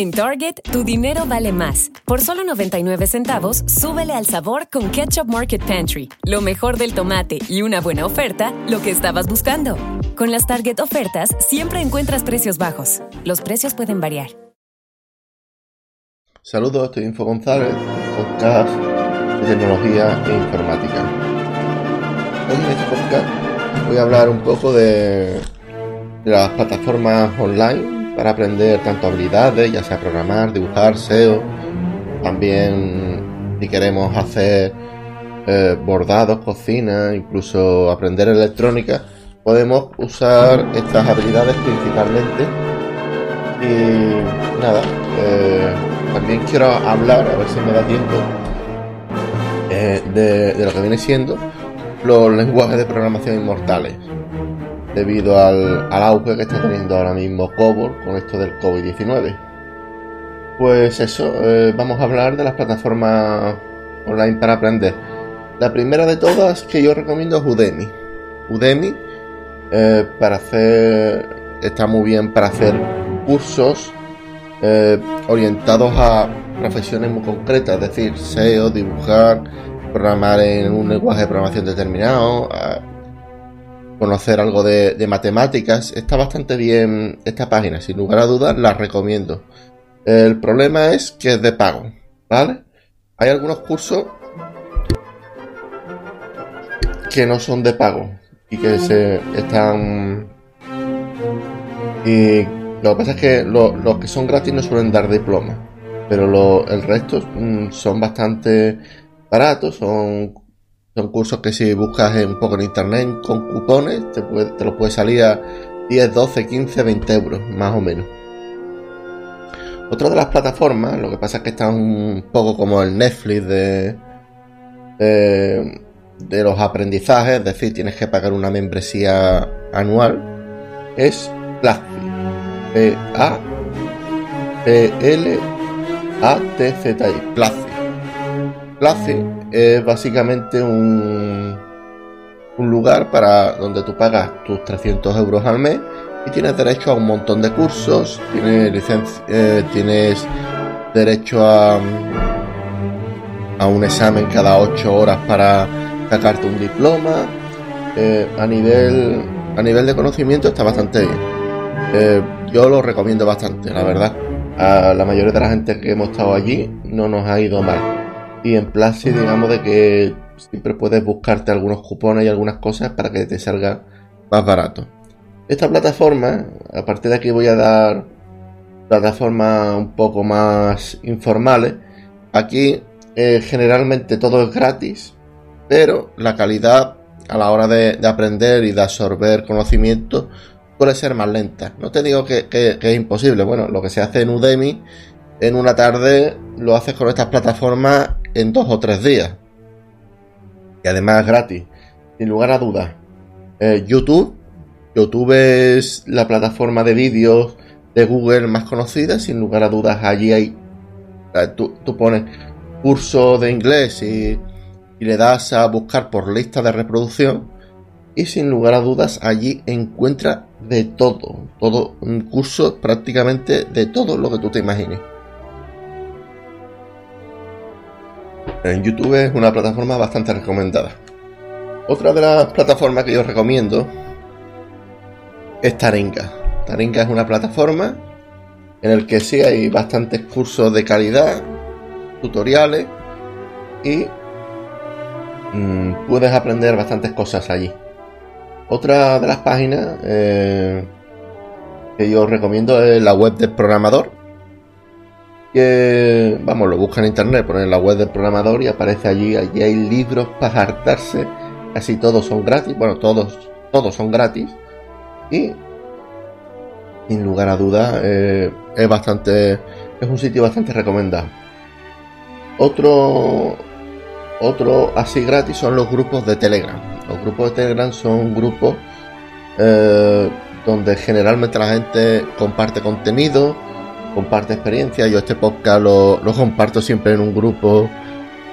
En Target, tu dinero vale más. Por solo 99 centavos, súbele al sabor con Ketchup Market Pantry. Lo mejor del tomate y una buena oferta, lo que estabas buscando. Con las Target ofertas, siempre encuentras precios bajos. Los precios pueden variar. Saludos, estoy Info González, podcast de tecnología e informática. Hoy en este podcast voy a hablar un poco de, las plataformas online para aprender tanto habilidades, ya sea programar, dibujar, SEO, también si queremos hacer eh, bordados, cocina, incluso aprender electrónica, podemos usar estas habilidades principalmente. Y nada, eh, también quiero hablar, a ver si me da tiempo, eh, de lo que viene siendo los lenguajes de programación inmortales debido al, auge que está teniendo ahora mismo COBOL con esto del COVID-19. Pues eso, eh, vamos a hablar de las plataformas online para aprender. La primera de todas que yo recomiendo es Udemy. Udemy eh, para hacer está muy bien para hacer cursos eh, orientados a profesiones muy concretas, es decir, SEO, dibujar, programar en un lenguaje de programación determinado, conocer algo de, matemáticas, está bastante bien esta página, sin lugar a dudas la recomiendo. El problema es que es de pago, ¿vale? Hay algunos cursos que no son de pago y que se están... Y lo que pasa es que los que son gratis no suelen dar diploma, pero el resto mm, son bastante baratos, son son cursos que si buscas un poco en internet con cupones, te, puede, te los puede salir a 10, 12, 15, 20 euros, más o menos. Otra de las plataformas, lo que pasa es que están un poco como el Netflix de, de, los aprendizajes, es decir, tienes que pagar una membresía anual, es Platzi. P-A-P-L-A-T-Z-I. Platzi. Platzi es básicamente un, un lugar para donde tú pagas tus 300 euros al mes y tienes derecho a un montón de cursos, tienes, eh, tienes derecho a, a un examen cada 8 horas para sacarte un diploma. Eh, a, nivel, a nivel de conocimiento está bastante bien. Eh, yo lo recomiendo bastante, la verdad. A la mayoría de la gente que hemos estado allí no nos ha ido mal. Y en Plazi, digamos, de que siempre puedes buscarte algunos cupones y algunas cosas para que te salga más barato. Esta plataforma, a partir de aquí voy a dar plataformas un poco más informales. Aquí eh, generalmente todo es gratis, pero la calidad a la hora de, aprender y de absorber conocimiento puede ser más lenta. No te digo que, es imposible. Bueno, lo que se hace en Udemy en una tarde lo haces con estas plataformas en dos o tres días. Y además gratis. Sin lugar a dudas. Eh, YouTube. YouTube es la plataforma de vídeos de Google más conocida. Sin lugar a dudas, allí hay. Eh, tú, pones curso de inglés y, y le das a buscar por lista de reproducción. Y sin lugar a dudas, allí encuentra de todo. Todo un curso prácticamente de todo lo que tú te imagines. En YouTube es una plataforma bastante recomendada. Otra de las plataformas que yo recomiendo es Taringa. Taringa es una plataforma en el que sí hay bastantes cursos de calidad, tutoriales y mm, puedes aprender bastantes cosas allí. Otra de las páginas eh, que yo recomiendo es la web del programador, que, vamos, lo busca en internet, pone en la web del programador y aparece allí, allí hay libros para hartarse, casi todos son gratis, bueno, todos, todos son gratis y sin lugar a dudas eh, es bastante, es un sitio bastante recomendado. Otro, otro así gratis son los grupos de Telegram. Los grupos de Telegram son grupos eh, donde generalmente la gente comparte contenido, comparte experiencia. Yo este podcast lo, comparto siempre en un grupo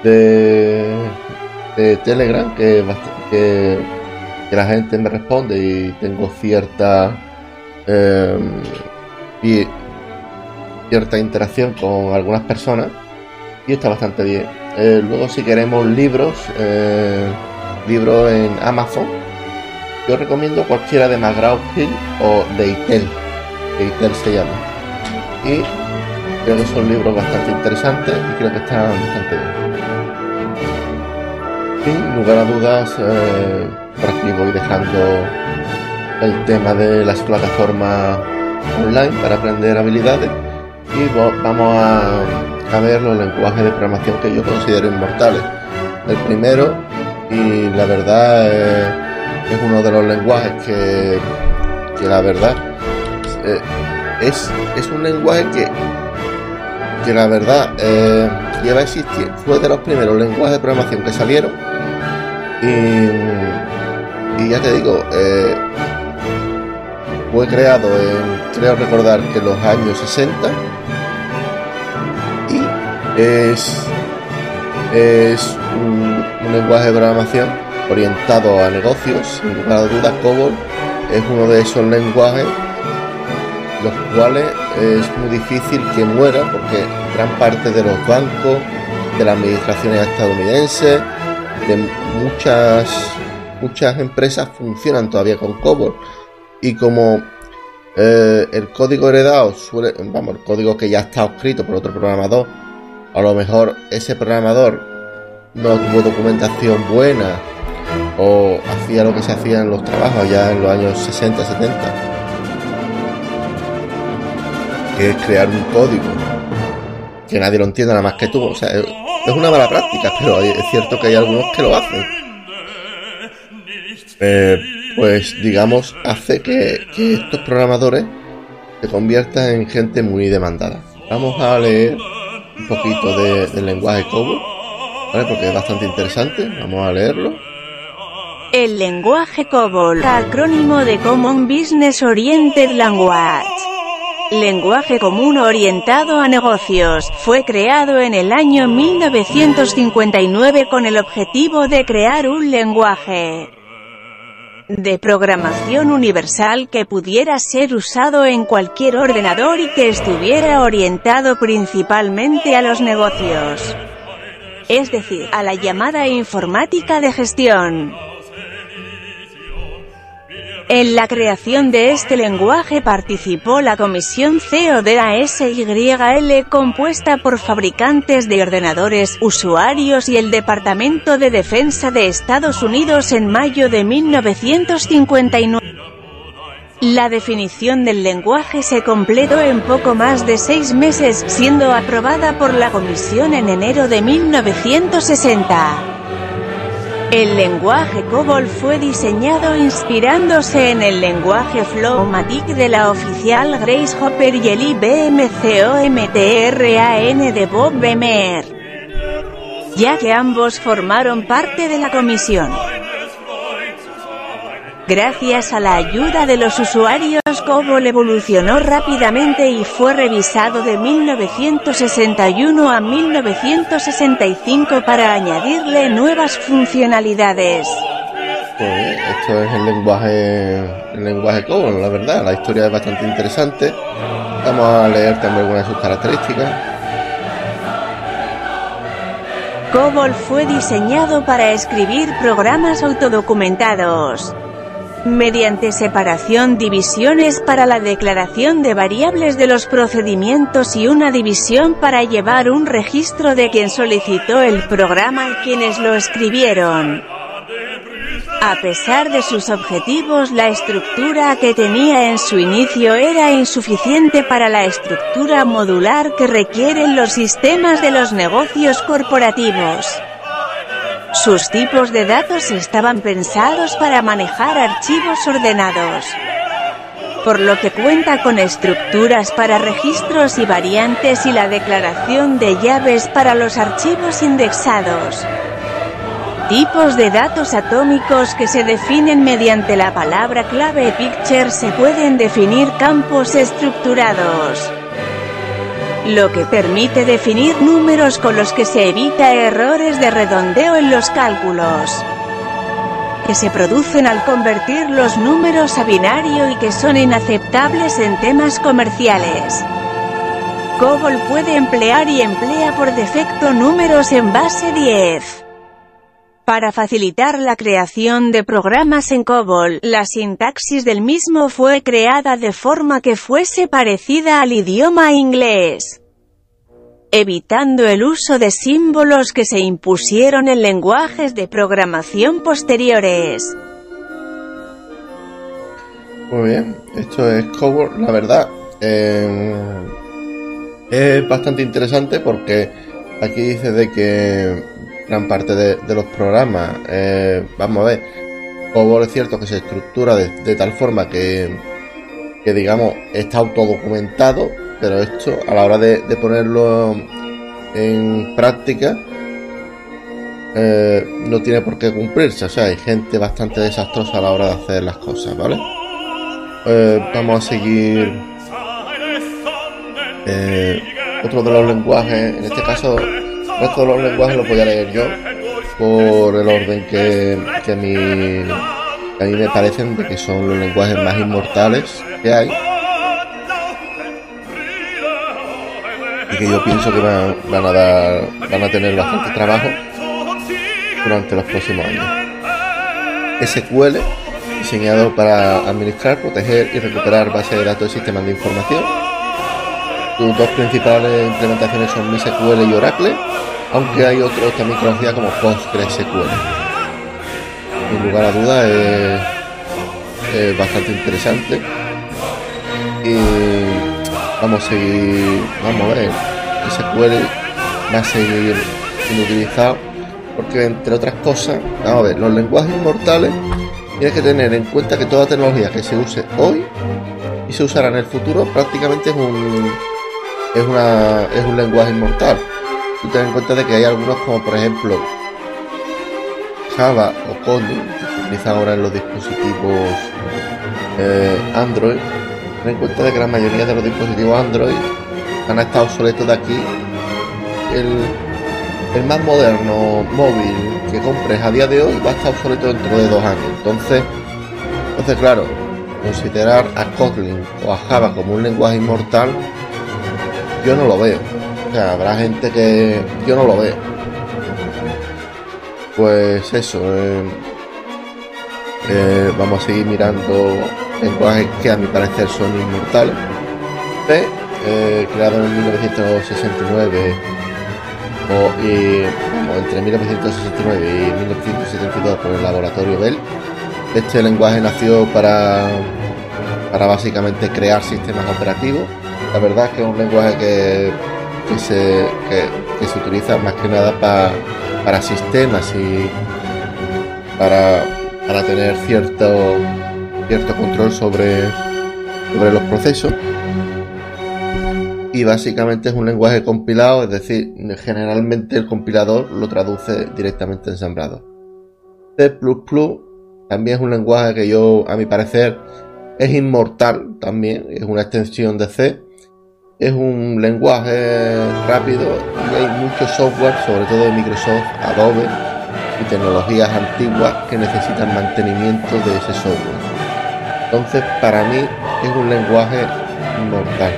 de, Telegram que, la gente me responde y tengo cierta... Em, cierta interacción con algunas personas y está bastante bien. Eh, luego si queremos libros, eh, libros en Amazon, yo recomiendo cualquiera de McGraw-Hill o de Itel, Itel se llama. Y creo que son libros bastante interesantes y creo que están bastante bien. Sin lugar a dudas, eh, por aquí voy dejando el tema de las plataformas online para aprender habilidades y vamos a, ver los lenguajes de programación que yo considero inmortales. El primero, y la verdad es, uno de los lenguajes que, que la verdad eh, es, un lenguaje que, que la verdad eh, lleva a existir. Fue de los primeros lenguajes de programación que salieron. Y, ya te digo, eh, fue creado en, creo recordar que en los años 60 y es, es un, lenguaje de programación orientado a negocios, sin lugar a dudas COBOL es uno de esos lenguajes los cuales es muy difícil que muera porque gran parte de los bancos, de las administraciones estadounidenses, de muchas muchas empresas funcionan todavía con COBOL. Y como eh, el código heredado suele, vamos, el código que ya está escrito por otro programador, a lo mejor ese programador no tuvo documentación buena o hacía lo que se hacía en los trabajos ya en los años 60, 70, que es crear un código que nadie lo entienda nada más que tú. O sea, es una mala práctica, pero es cierto que hay algunos que lo hacen. Eh, pues digamos, hace que, estos programadores se conviertan en gente muy demandada. Vamos a leer un poquito del lenguaje COBOL, porque es bastante interesante. Vamos a leerlo. El lenguaje COBOL, acrónimo de Common Business Oriented Language. Lenguaje común orientado a negocios, fue creado en el año 1959 con el objetivo de crear un lenguaje de programación universal que pudiera ser usado en cualquier ordenador y que estuviera orientado principalmente a los negocios. Es decir, a la llamada informática de gestión. En la creación de este lenguaje participó la Comisión CODASYL compuesta por fabricantes de ordenadores, usuarios y el Departamento de Defensa de Estados Unidos en mayo de 1959. La definición del lenguaje se completó en poco más de seis meses, siendo aprobada por la Comisión en enero de 1960. El lenguaje COBOL fue diseñado inspirándose en el lenguaje Flowmatic de la oficial Grace Hopper y el IBM COMTRAN de Bob Bemer, ya que ambos formaron parte de la comisión. Gracias a la ayuda de los usuarios, COBOL evolucionó rápidamente y fue revisado de 1961 a 1965 para añadirle nuevas funcionalidades. Pues esto es el lenguaje, el lenguaje COBOL, la verdad. La historia es bastante interesante. Vamos a leer también algunas de sus características. COBOL fue diseñado para escribir programas autodocumentados mediante separación divisiones para la declaración de variables de los procedimientos y una división para llevar un registro de quien solicitó el programa y quienes lo escribieron. A pesar de sus objetivos la estructura que tenía en su inicio era insuficiente para la estructura modular que requieren los sistemas de los negocios corporativos. Sus tipos de datos estaban pensados para manejar archivos ordenados, por lo que cuenta con estructuras para registros y variantes y la declaración de llaves para los archivos indexados. Tipos de datos atómicos que se definen mediante la palabra clave picture se pueden definir campos estructurados lo que permite definir números con los que se evita errores de redondeo en los cálculos que se producen al convertir los números a binario y que son inaceptables en temas comerciales. COBOL puede emplear y emplea por defecto números en base 10. Para facilitar la creación de programas en COBOL, la sintaxis del mismo fue creada de forma que fuese parecida al idioma inglés, evitando el uso de símbolos que se impusieron en lenguajes de programación posteriores. Muy bien, esto es COBOL, la verdad. Eh, es bastante interesante porque aquí dice de que gran parte de, los programas, eh, vamos a ver, COBOL es cierto que se estructura de, tal forma que, que, digamos, está autodocumentado, pero esto a la hora de, ponerlo en práctica eh, no tiene por qué cumplirse, o sea, hay gente bastante desastrosa a la hora de hacer las cosas, ¿vale? Eh, vamos a seguir otro de los lenguajes, en este caso, el resto de los lenguajes los voy a leer yo por el orden que, que, a, mí, a mí me parecen de que son los lenguajes más inmortales que hay. Y que yo pienso que van, van a dar, van a tener bastante trabajo durante los próximos años. SQL, diseñado para administrar, proteger y recuperar bases de datos y sistemas de información sus dos principales implementaciones son MySQL y Oracle, aunque hay otros también conocidas como PostgreSQL. Sin lugar a dudas es, bastante interesante y vamos a seguir, vamos a ver, SQL va a seguir siendo utilizado porque entre otras cosas, vamos a ver, los lenguajes inmortales tienes que tener en cuenta que toda tecnología que se use hoy y se usará en el futuro prácticamente es un es, una, es un lenguaje inmortal. Tú ten en cuenta de que hay algunos como por ejemplo Java o Kotlin que se utilizan ahora en los dispositivos eh, Android. Ten en cuenta de que la mayoría de los dispositivos Android han estado obsoletos de aquí. El, el más moderno móvil que compres a día de hoy va a estar obsoleto dentro de dos años. Entonces, entonces claro, considerar a Kotlin o a Java como un lenguaje inmortal yo no lo veo. O sea, habrá gente que yo no lo veo. Pues eso, eh, eh, vamos a seguir mirando lenguajes que a mi parecer son inmortales. C, eh, creado en 1969 o, y, entre 1969 y 1972 por el laboratorio Bell. Este lenguaje nació para, para básicamente crear sistemas operativos la verdad es que es un lenguaje que, se, que, se utiliza más que nada para sistemas y para, para tener cierto, cierto control sobre, sobre los procesos. Y básicamente es un lenguaje compilado, es decir, generalmente el compilador lo traduce directamente ensamblado. C también es un lenguaje que yo, a mi parecer, es inmortal también, es una extensión de C es un lenguaje rápido y hay mucho software, sobre todo de Microsoft, Adobe y tecnologías antiguas que necesitan mantenimiento de ese software. Entonces, para mí es un lenguaje inmortal.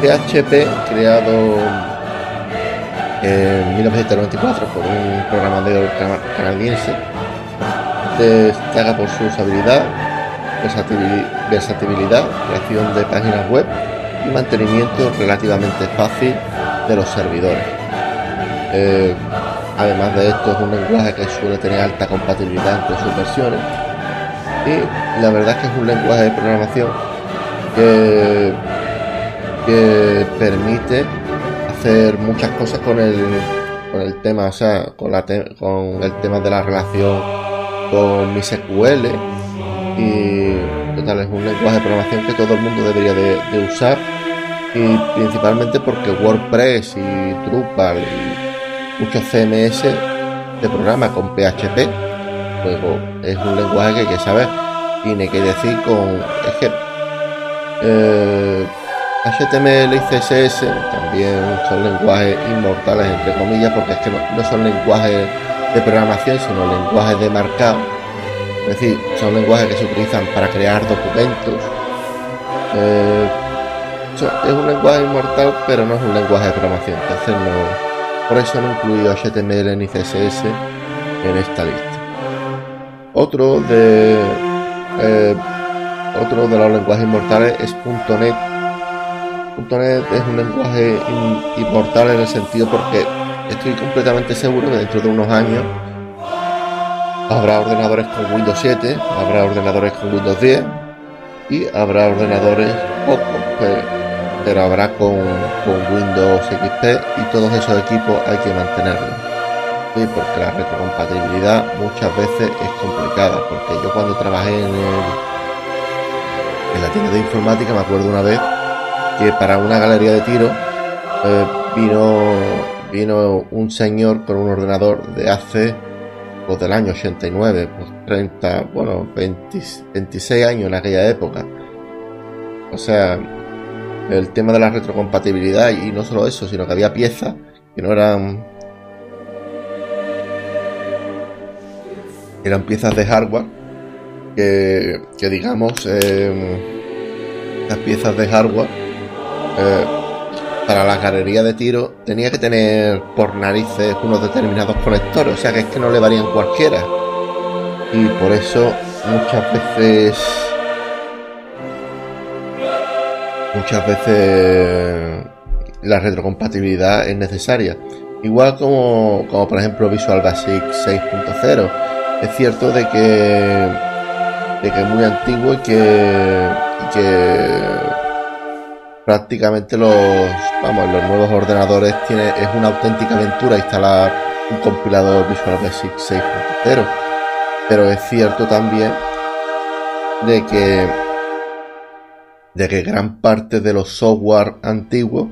PHP, eh, creado en 1994 por un programador canadiense, destaca por su usabilidad, versatilidad, creación de páginas web y mantenimiento relativamente fácil de los servidores. Eh, además de esto es un lenguaje que suele tener alta compatibilidad entre sus versiones y la verdad es que es un lenguaje de programación que, permite hacer muchas cosas con el, con el tema, o sea, con, la con el tema de la relación con mi SQL y total es un lenguaje de programación que todo el mundo debería de, usar y principalmente porque WordPress y Drupal y muchos CMS de programa con PHP luego es un lenguaje que hay que saber tiene que decir con es que HTML y CSS también son lenguajes inmortales entre comillas porque es que no son lenguajes de programación sino lenguajes de marcado es decir, son lenguajes que se utilizan para crear documentos. Eh, es un lenguaje inmortal, pero no es un lenguaje de programación. Entonces no, por eso no incluido HTML ni CSS en esta lista. Otro de eh, otro de los lenguajes inmortales es .NET. .NET es un lenguaje inmortal en el sentido porque estoy completamente seguro que dentro de unos años habrá ordenadores con Windows 7, habrá ordenadores con Windows 10 y habrá ordenadores pocos, pero, habrá con, Windows XP y todos esos equipos hay que mantenerlos. y porque la retrocompatibilidad muchas veces es complicada, porque yo cuando trabajé en, en la tienda de informática me acuerdo una vez que para una galería de tiro eh, vino, vino un señor con un ordenador de hace pues, del año 89, pues 30, bueno, 26 años en aquella época. O sea, el tema de la retrocompatibilidad y no solo eso, sino que había piezas que no eran eran piezas de hardware que, que digamos eh, las piezas de hardware eh, para la galería de tiro tenía que tener por narices unos determinados conectores, o sea que es que no le varían cualquiera. Y por eso muchas veces muchas veces la retrocompatibilidad es necesaria. Igual como, como por ejemplo Visual Basic 6.0. Es cierto de que, de que es muy antiguo y que prácticamente los, vamos, los nuevos ordenadores tiene, es una auténtica aventura instalar un compilador Visual Basic 6.0. Pero es cierto también de que de que gran parte de los software antiguos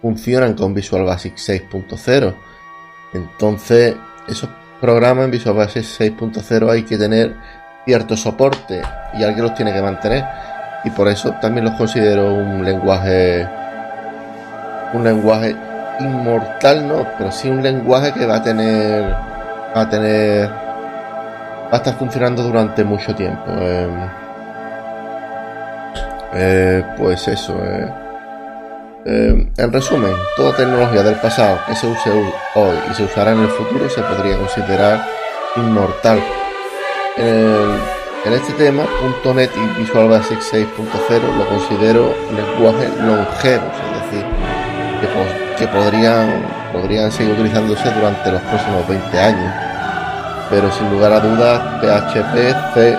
funcionan con Visual Basic 6.0. Entonces, esos programas en Visual Basic 6.0 hay que tener cierto soporte y alguien los tiene que mantener y por eso también los considero un lenguaje un lenguaje inmortal no pero sí un lenguaje que va a tener va a tener va a estar funcionando durante mucho tiempo. Em, eh, pues eso eh. em, en resumen toda tecnología del pasado que se use hoy y se usará en el futuro se podría considerar inmortal en este tema, .NET y Visual Basic 6.0 lo considero lenguaje longevos, es decir, que, podrían, podrían seguir utilizándose durante los próximos 20 años. Pero sin lugar a dudas, PHP, C,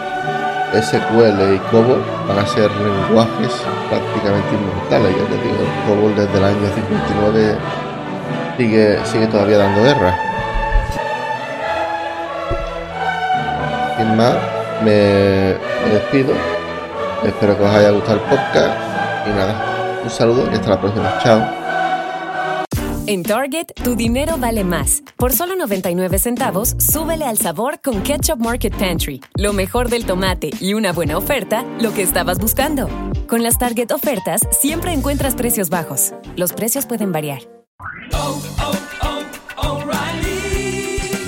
SQL y COBOL van a ser lenguajes prácticamente inmortales. Ya te digo, COBOL desde el año 59 sigue, sigue todavía dando guerra. Sin más, me, despido. Espero que os haya gustado el podcast. Y nada, un saludo y hasta la próxima. Chao. En Target, tu dinero vale más. Por solo 99 centavos, súbele al sabor con Ketchup Market Pantry. Lo mejor del tomate y una buena oferta, lo que estabas buscando. Con las Target ofertas, siempre encuentras precios bajos. Los precios pueden variar.